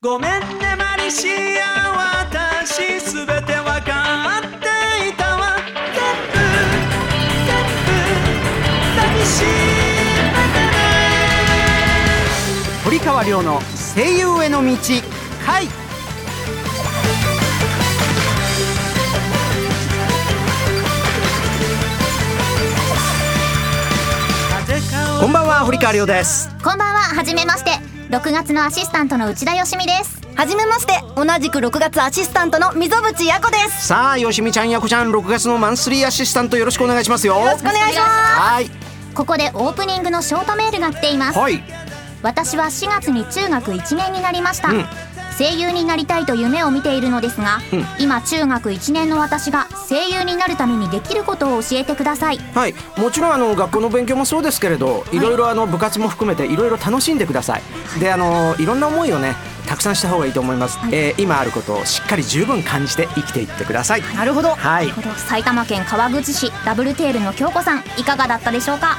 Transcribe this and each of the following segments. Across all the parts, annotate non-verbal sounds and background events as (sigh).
ごめんねマリシア私すべてわかっていたわ。全部全部寂しめてね。堀川亮の声優への道回。こんばんは堀川亮ですこんばんは、はじめまして。6月のアシスタントの内田よしみです。はじめまして同じく6月アシスタントの溝渕やこですさあよしみちゃんやこちゃん6月のマンスリーアシスタントよろしくお願いしますよよよろしくお願いしまはいここでオープニングのショートメールが来ています。はい私は4月に中学1年になりました。うん声優になりたいと夢を見ているのですが、うん今中学1年の私が声優になるためにできることを教えてください。はい、もちろんあの学校の勉強もそうですけれど、いろいろあの部活も含めていろいろ楽しんでください。で、あのいろんな思いをね、たくさんした方がいいと思います。えー今あることをしっかり十分感じて生きていってください。なるほどはい、埼玉県川口市ダブルテールの京子さん、いかがだったでしょうか？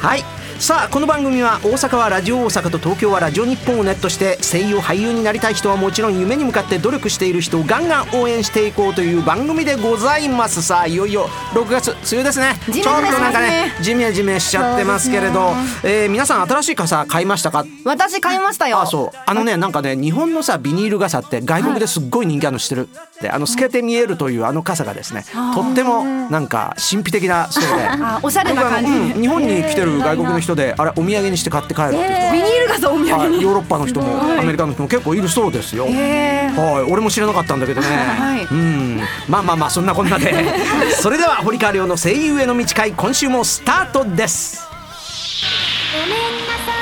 はい。さあこの番組は大阪はラジオ大阪と東京はラジオ日本をネットして声優俳優になりたい人はもちろん夢に向かって努力している人をガンガン応援していこうという番組でございます。さあいよいよ6月梅雨ですね。ちょっとなんかね。ジメジメしちゃってますけれど、えー皆さん新しい傘買いましたか？私買いましたよ。あそう。あのねなんかね日本のさビニール傘って外国ですっごい人気あるの知ってる？であの透けて見えるというあの傘がですね。とってもなんか神秘的なそうで。あ (laughs) おしゃれな感じ、うん日本に来てる外国の人であれお土産にして買って帰るっていう人ビニール傘お土産にはいヨーロッパの人もアメリカの人も結構いるそうですよ。はい、俺も知らなかったんだけどね。はいうん、まあまあまあそんなこんなで、(laughs) それでは堀川亮の声優への道会今週もスタートです。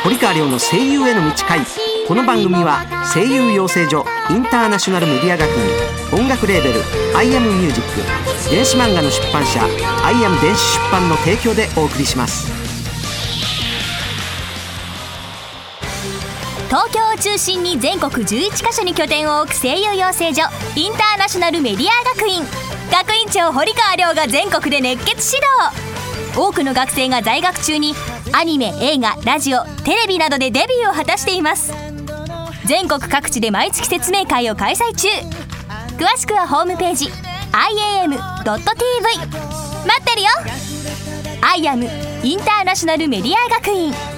堀川亮の声優への道会この番組は声優養成所インターナショナルメディア学院音楽レーベル「アイアムミュージック電子漫画の出版社「アイアム電子出版」の提供でお送りします。東京を中心に全国11カ所に拠点を置く声優養成所インターナショナルメディア学院。学院長堀川亮が全国で熱血指導。多くの学生が在学中にアニメ映画ラジオテレビなどでデビューを果たしています。全国各地で毎月説明会を開催中。詳しくはホームページ iam.tv 待ってるよ。IAM インターナショナルメディア学院。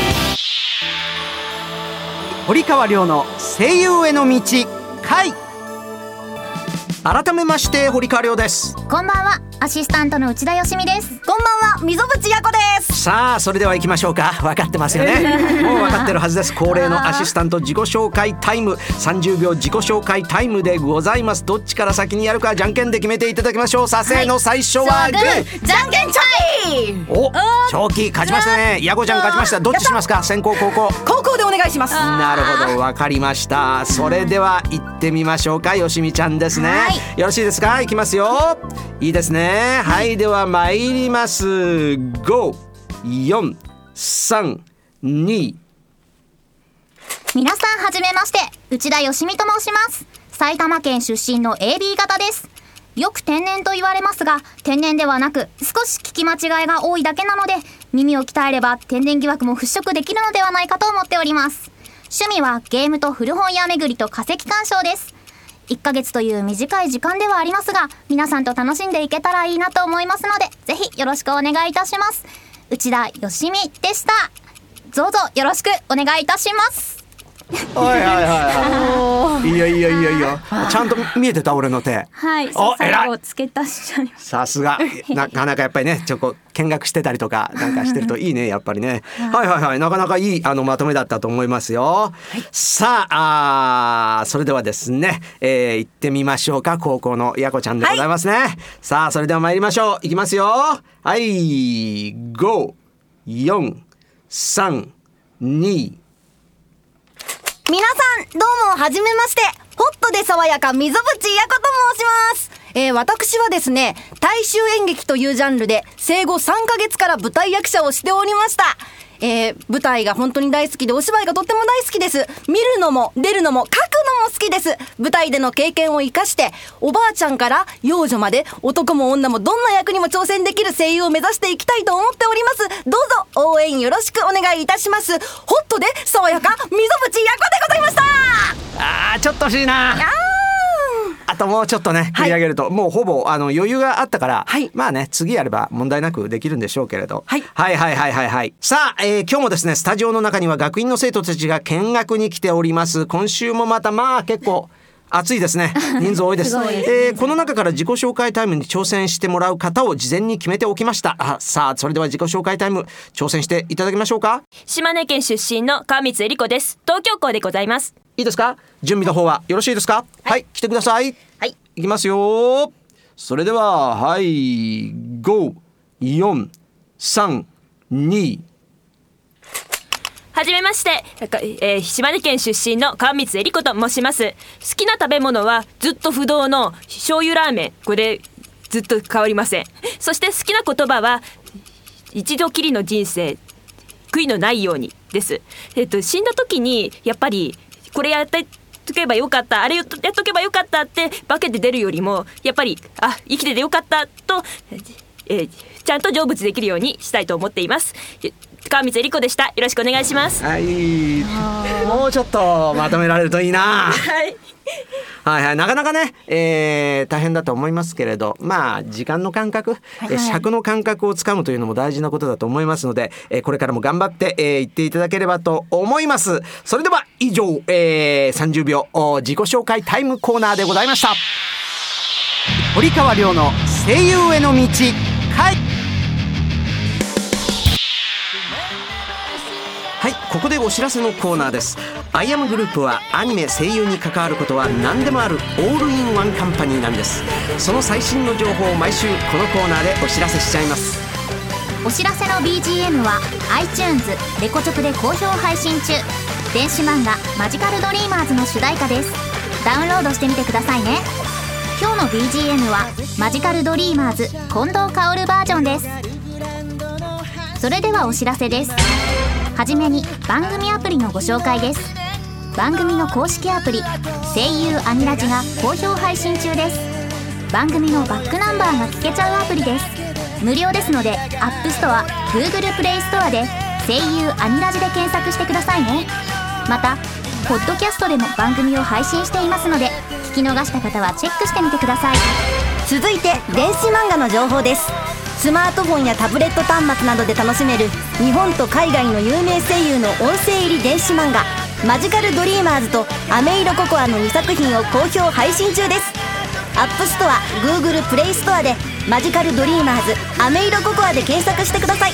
堀川亮の声優への道回。改めまして堀川亮です。こんばんは、アシスタントの内田よしみです。こんばんは溝渕やこです。さあそれでは行きましょうか。分かってますよね。(laughs) もう分かってるはずです。恒例のアシスタント自己紹介タイム。30秒自己紹介タイムでございます。どっちから先にやるかじゃんけんで決めていただきましょう。させーの最初はグーじゃんけんチョイ。お長期勝ちましたね。やこちゃん勝ちました。どっちしますか？先攻後攻。高校でお願いします。なるほど分かりました。それでは行ってみましょうかよしみちゃんですね、よろしいですか？行きますよ。いいですねはいでは参ります5432皆さんはじめまして、内田よしみと申します。埼玉県出身の AB 型です。よく天然と言われますが、天然ではなく、少し聞き間違いが多いだけなので、耳を鍛えれば天然疑惑も払拭できるのではないかと思っております。趣味はゲームと古本屋巡りと化石鑑賞です。1ヶ月という短い時間ではありますが、皆さんと楽しんでいけたらいいなと思いますので、ぜひよろしくお願いいたします。内田よしみでした。どうぞよろしくお願いいたします。はいはいはい。いいよいいよいいよいいよ。ちゃんと見えてた俺の手。はいお偉い。付け足しちゃいまさすが。(laughs) なかなかやっぱりねちょっと見学してたりとかなんかしてるといいねやっぱりね。はいはいはい。なかなかいいあのまとめだったと思いますよ、さああーそれではですね、えー、行ってみましょうか高校のやこちゃんでございますね、さあそれでは参りましょう。いきますよ。はい。5 4 3 2皆さん、どうも、はじめまして。ホットで爽やか、溝淵やこと申します。えー、私はですね、大衆演劇というジャンルで、生後3ヶ月から舞台役者をしておりました。えー、舞台が本当に大好きで、お芝居がとっても大好きです。見るのも、出るのも、書くのも好きです。舞台での経験を生かして、おばあちゃんから幼女まで、男も女もどんな役にも挑戦できる声優を目指していきたいと思っております。どうぞ、応援よろしくお願いいたします。ホットで、爽やか、溝淵やこでございましたあーちょっと欲しいなあともうちょっとね繰り上げると、もうほぼあの余裕があったから、はい。まあね次やれば問題なくできるんでしょうけれど、はい。はいはいはいはいはい。さあ、えー今日もですねスタジオの中には学院の生徒たちが見学に来ております。今週もまたまあ結構暑いですね。(laughs) 人数多いです。えーこの中から自己紹介タイムに挑戦してもらう方を事前に決めておきました。あさあそれでは自己紹介タイム挑戦していただきましょうか。島根県出身の川光恵里子です。東京校でございます。いいですか？準備の方はよろしいですか？はい、来てください。はい。いきますよ。それでははい54321はじめまして、えー島根県出身の川光恵里子と申します。好きな食べ物はずっと不動の醤油ラーメン。これずっと変わりません。そして好きな言葉は一度きりの人生。悔いのないようにです。えっと死んだ時にやっぱりこれやってとけばよかった。あれやっとやっとけばよかったって化けて出るよりもやっぱりあ生きててよかったと、えーちゃんと成仏できるようにしたいと思っています。川光恵里子でした。よろしくお願いします。はい。もうちょっとまとめられるといいな。はい。はいはい。なかなかね、えー大変だと思いますけれどまあ時間の感覚、えー尺の感覚をつかむというのも大事なことだと思いますので、えーこれからも頑張って、えー言っていただければと思います。それでは以上、えー30秒お自己紹介タイムコーナーでございました。堀川亮の声優への道回はいここでお知らせのコーナーです。アイアムグループはアニメ声優に関わることは何でもあるオールインワンカンパニーなんです。その最新の情報を毎週このコーナーでお知らせしちゃいます。お知らせの BGM は iTunes レコチョクで好評配信中。電子漫画「マジカルドリーマーズ」の主題歌です。ダウンロードしてみてくださいね今日の BGM は「マジカルドリーマーズ近藤薫バージョン」です。それではお知らせです。はじめに番組アプリのご紹介です。番組の公式アプリ「声優アニラジ」が好評配信中です。番組のバックナンバーが聞けちゃうアプリです。無料ですので App Store、Google Play Store で「声優アニラジ」で検索してくださいね。またポッドキャストでも番組を配信していますので聞き逃した方はチェックしてみてください。続いて電子漫画の情報です。スマートフォンやタブレット端末などで楽しめる日本と海外の有名声優の音声入り電子漫画「マジカルドリーマーズ」と「アメイロココア」の2作品を好評配信中です。アップストア Google プレイストアで「マジカルドリーマーズアメイロココア」で検索してください。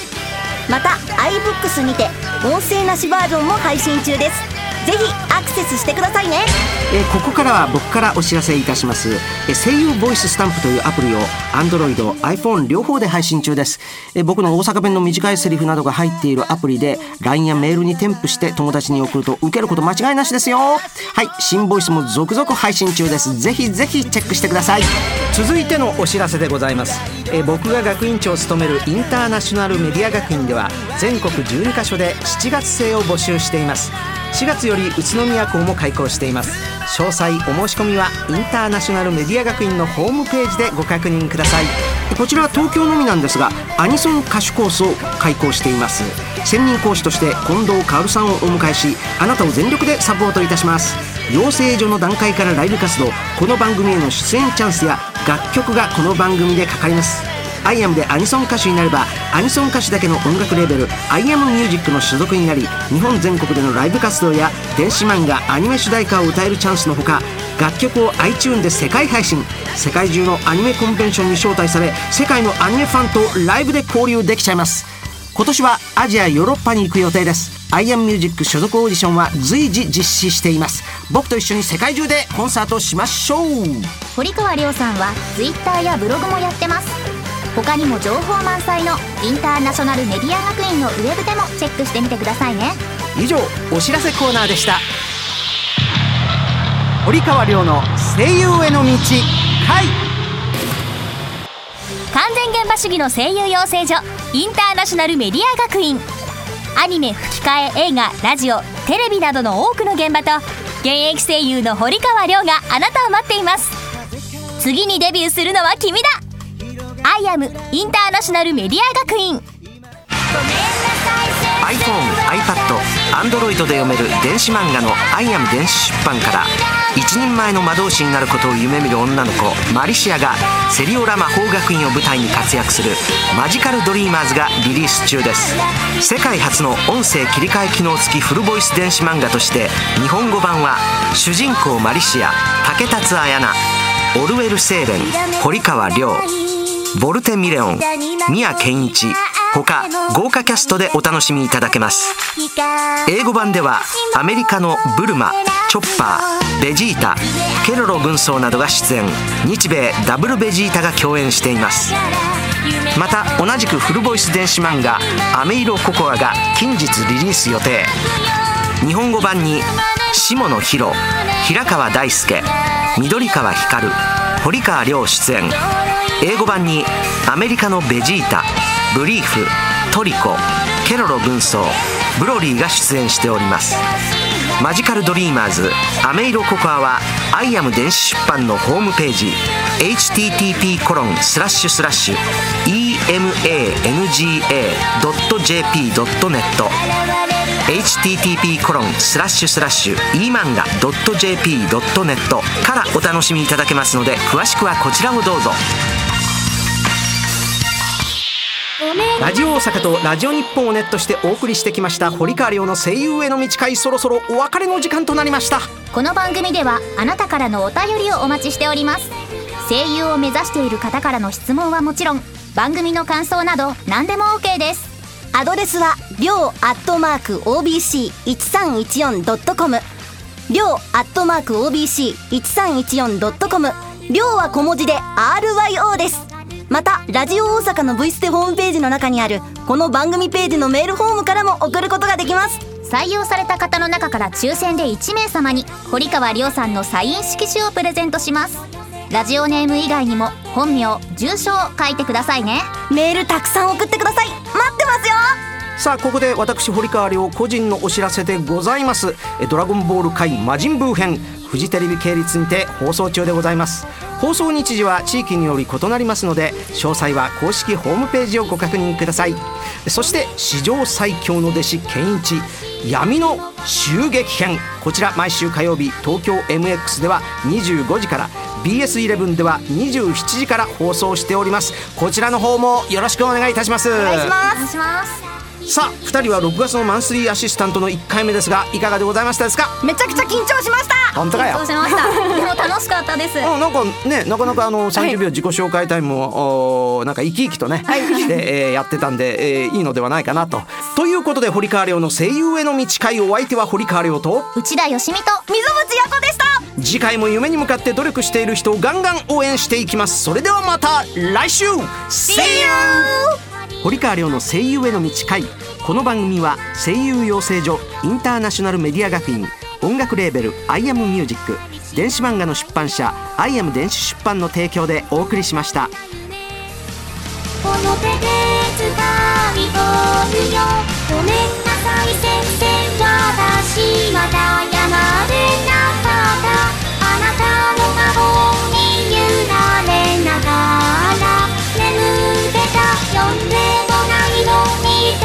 また iBooks にて音声なしバージョンも配信中です。ぜひアクセスしてくださいね。えーここからは僕からお知らせいたします、えー声優ボイススタンプというアプリを Android、iPhone 両方で配信中です、えー僕の大阪弁の短いセリフなどが入っているアプリで LINE やメールに添付して友達に送ると受けること間違いなしですよ。はい新ボイスも続々配信中です。ぜひぜひチェックしてください。続いてのお知らせでございます、えー僕が学院長を務めるインターナショナルメディア学院では全国12カ所で7月生を募集しています4月より宇都宮校も開校しています。詳細お申し込みはインターナショナルメディア学院のホームページでご確認ください。こちらは東京のみなんですがアニソン歌手コースを開講しています。専任講師として近藤薫さんをお迎えしあなたを全力でサポートいたします。養成所の段階からライブ活動この番組への出演チャンスや楽曲がこの番組でかかります。アイアムでアニソン歌手になればアニソン歌手だけの音楽レーベルアイアムミュージックの所属になり日本全国でのライブ活動や電子漫画アニメ主題歌を歌えるチャンスのほか楽曲を iTune で世界配信世界中のアニメコンベンションに招待され世界のアニメファンとライブで交流できちゃいます。今年はアジアヨーロッパに行く予定です。アイアムミュージック所属オーディションは随時実施しています。僕と一緒に世界中でコンサートしましょう。堀川亮さんは Twitter やブログもやってます。他にも情報満載のインターナショナルメディア学院のウェブでもチェックしてみてくださいね。以上お知らせコーナーでした。堀川亮の声優への道回。完全現場主義の声優養成所インターナショナルメディア学院。アニメ吹き替え映画ラジオテレビなどの多くの現場と現役声優の堀川亮があなたを待っています。次にデビューするのは君だアイアムインターナショナルメディア学院 iPhone、iPad、Android で読める電子漫画の「アイアム電子出版」から一人前の魔導士になることを夢見る女の子マリシアがセリオラ魔法学院を舞台に活躍する「マジカル・ドリーマーズ」がリリース中です。世界初の音声切り替え機能付きフルボイス電子漫画として日本語版は主人公マリシア竹達彩奈オルウェル・セーレン堀川亮。ボルテ・ミレオン宮健一他豪華キャストでお楽しみいただけます。英語版ではアメリカのブルマチョッパーベジータケロロ軍曹などが出演。日米ダブルベジータが共演しています。また同じくフルボイス電子漫画「アメイロココア」が近日リリース予定。日本語版に下野紘平川大輔緑川光堀川亮出演。英語版にアメリカのベジータブリーフトリコケロロ軍曹ブロリーが出演しております。マジカルドリーマーズアメイロココアはアイアム電子出版のホームページ http コロンスラッシュスラッシュ emanga.jp.net http コロンスラッシュスラッシュ emanga.jp.net からお楽しみいただけますので詳しくはこちらをどうぞ。ラジオ大阪とラジオ日本をネットしてお送りしてきました堀川亮の声優への道会そろそろお別れの時間となりました。この番組ではあなたからのお便りをお待ちしております。声優を目指している方からの質問はもちろん番組の感想など何でも OK です。アドレスはりょうアットマーク OBC1314.com りょうアットマーク OBC1314.com りょうは小文字で RYO ですまたラジオ大阪の V ステホームページの中にあるこの番組ページのメールフォームからも送ることができます。採用された方の中から抽選で1名様に堀川亮さんのサイン色紙をプレゼントします。ラジオネーム以外にも本名住所を書いてくださいね。メールたくさん送ってください。待ってますよ。さあここで私堀川亮個人のお知らせでございます。えドラゴンボール界魔人ブー編フジテレビ系列にて放送中でございます。放送日時は地域により異なりますので詳細は公式ホームページをご確認ください。そして史上最強の弟子健一。闇の襲撃編。こちら毎週火曜日東京 MX では25時から BS11 では27時から放送しております。こちらの方もよろしくお願いいたします。お願いします。さあ2人は6月のマンスリーアシスタントの1回目ですがいかがでございましたですか？すめちゃくちゃ緊張しま本当かよ。しました。でも楽しかったです。あなんかねなかなかあの30秒自己紹介タイムを、おなんか生き生きとね、して、えーやってたんで、えーいいのではないかなと。ということで堀川亮の声優への道会お相手は堀川亮と内田よしみと溝口やこでした。次回も夢に向かって努力している人をガンガン応援していきます。それではまた来週。See you! 堀川亮の声優への道会この番組は声優養成所インターナショナルメディア学院音楽レーベル「アイアムミュージック電子漫画の出版社「アイアム電子出版」の提供でお送りしました「この手でつかみ取るよ。ごめんなさい先生私まだ謝れなかった」「あなたの魔法に揺られながら」「眠ってた呼んでもないのに突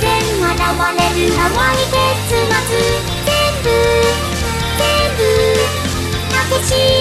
然現れる。淡い結末」cheese.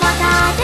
また